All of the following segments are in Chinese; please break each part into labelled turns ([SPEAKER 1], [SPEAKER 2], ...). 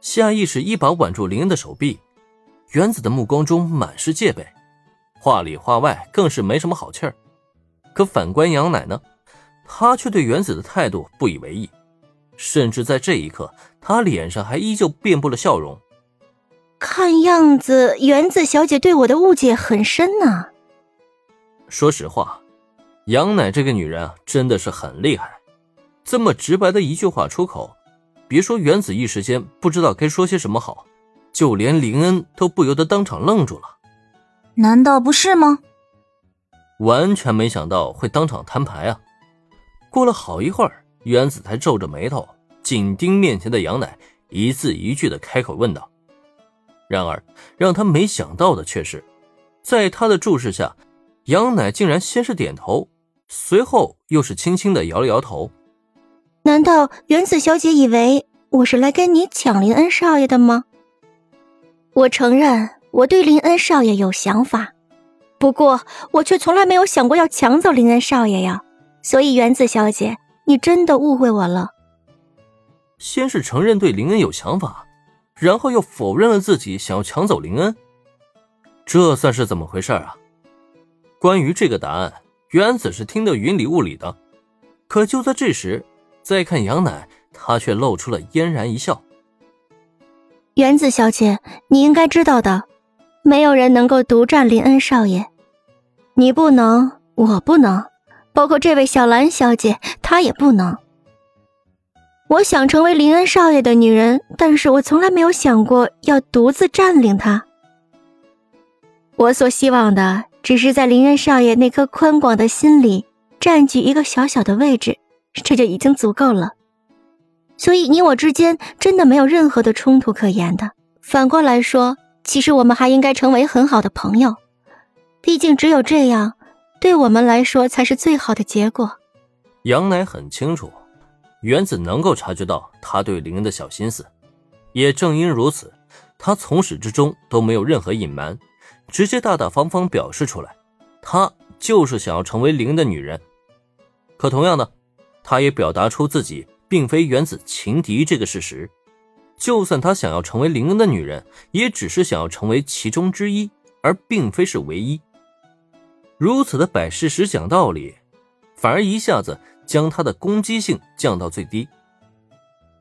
[SPEAKER 1] 下意识一把挽住林恩的手臂。原子的目光中满是戒备，话里话外更是没什么好气儿。可反观杨乃呢，他却对原子的态度不以为意，甚至在这一刻，他脸上还依旧遍布了笑容。
[SPEAKER 2] 看样子，原子小姐对我的误解很深呢。
[SPEAKER 1] 说实话，杨乃这个女人啊，真的是很厉害。这么直白的一句话出口，别说原子一时间不知道该说些什么好，就连林恩都不由得当场愣住了。
[SPEAKER 3] 难道不是吗？
[SPEAKER 1] 完全没想到会当场摊牌啊！过了好一会儿，原子才皱着眉头，紧盯面前的杨乃，一字一句的开口问道。然而，让他没想到的却是，在他的注视下，杨乃竟然先是点头，随后又是轻轻的摇了摇头。
[SPEAKER 2] 难道原子小姐以为我是来跟你抢林恩少爷的吗？我承认我对林恩少爷有想法，不过我却从来没有想过要抢走林恩少爷呀。所以，原子小姐，你真的误会我了。
[SPEAKER 1] 先是承认对林恩有想法。然后又否认了自己想要抢走林恩，这算是怎么回事啊？关于这个答案，原子是听得云里雾里的。可就在这时，再看杨乃，他却露出了嫣然一笑。
[SPEAKER 2] 原子小姐，你应该知道的，没有人能够独占林恩少爷，你不能，我不能，包括这位小兰小姐，她也不能。我想成为林恩少爷的女人，但是我从来没有想过要独自占领他。我所希望的，只是在林恩少爷那颗宽广的心里占据一个小小的位置，这就已经足够了。所以你我之间真的没有任何的冲突可言的。反过来说，其实我们还应该成为很好的朋友，毕竟只有这样，对我们来说才是最好的结果。
[SPEAKER 1] 杨乃很清楚。原子能够察觉到他对林恩的小心思，也正因如此，他从始至终都没有任何隐瞒，直接大大方方表示出来，他就是想要成为林恩的女人。可同样的，他也表达出自己并非原子情敌这个事实。就算他想要成为林恩的女人，也只是想要成为其中之一，而并非是唯一。如此的摆事实、讲道理，反而一下子。将他的攻击性降到最低，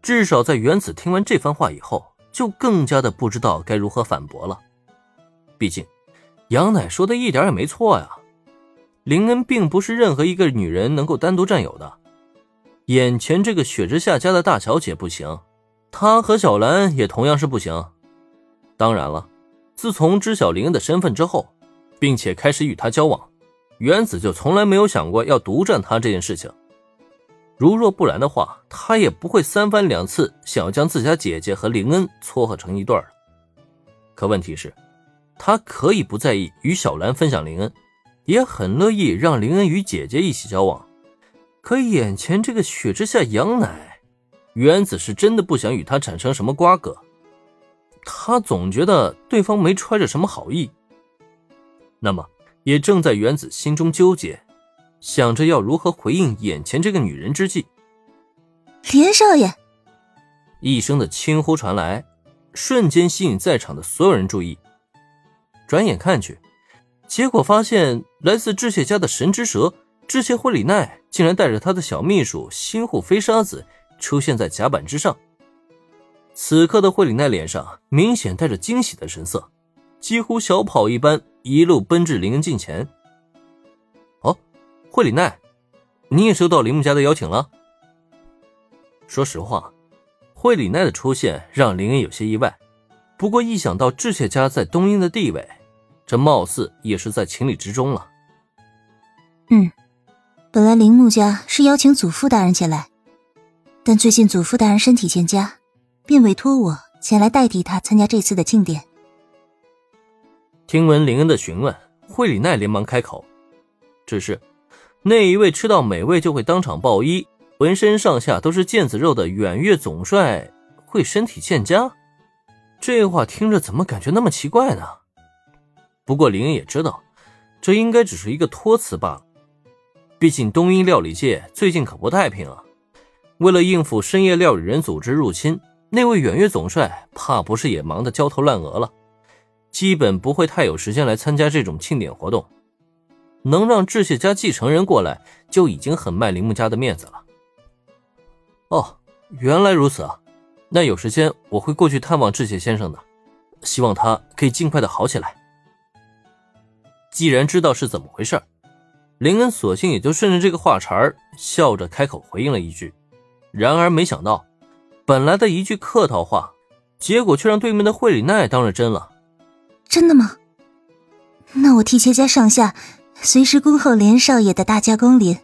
[SPEAKER 1] 至少在原子听完这番话以后，就更加的不知道该如何反驳了。毕竟，杨乃说的一点也没错呀。林恩并不是任何一个女人能够单独占有的。眼前这个雪之下家的大小姐不行，她和小兰也同样是不行。当然了，自从知晓林恩的身份之后，并且开始与他交往，原子就从来没有想过要独占他这件事情。如若不然的话，他也不会三番两次想要将自家姐姐和林恩撮合成一对儿。可问题是，他可以不在意与小兰分享林恩，也很乐意让林恩与姐姐一起交往。可眼前这个雪之下羊奶，原子是真的不想与他产生什么瓜葛。他总觉得对方没揣着什么好意。那么，也正在原子心中纠结。想着要如何回应眼前这个女人之际，
[SPEAKER 3] 林少爷
[SPEAKER 1] 一声的轻呼传来，瞬间吸引在场的所有人注意。转眼看去，结果发现来自智谢家的神之蛇智谢惠里奈竟然带着他的小秘书新护飞沙子出现在甲板之上。此刻的惠里奈脸上明显带着惊喜的神色，几乎小跑一般一路奔至林恩近前。哦惠里奈，你也收到铃木家的邀请了。说实话，惠里奈的出现让林恩有些意外。不过一想到致谢家在东英的地位，这貌似也是在情理之中了。
[SPEAKER 3] 嗯，本来铃木家是邀请祖父大人前来，但最近祖父大人身体欠佳，便委托我前来代替他参加这次的庆典。
[SPEAKER 1] 听闻林恩的询问，惠里奈连忙开口，只是。那一位吃到美味就会当场暴衣、浑身上下都是腱子肉的远月总帅会身体欠佳？这话听着怎么感觉那么奇怪呢？不过林恩也知道，这应该只是一个托词罢了。毕竟东瀛料理界最近可不太平啊。为了应付深夜料理人组织入侵，那位远月总帅怕不是也忙得焦头烂额了，基本不会太有时间来参加这种庆典活动。能让智谢家继承人过来，就已经很卖铃木家的面子了。哦，原来如此啊！那有时间我会过去探望智谢先生的，希望他可以尽快的好起来。既然知道是怎么回事，林恩索性也就顺着这个话茬儿，笑着开口回应了一句。然而没想到，本来的一句客套话，结果却让对面的惠里奈当了真了。
[SPEAKER 3] 真的吗？那我替谢家上下。随时恭候连少爷的大驾光临。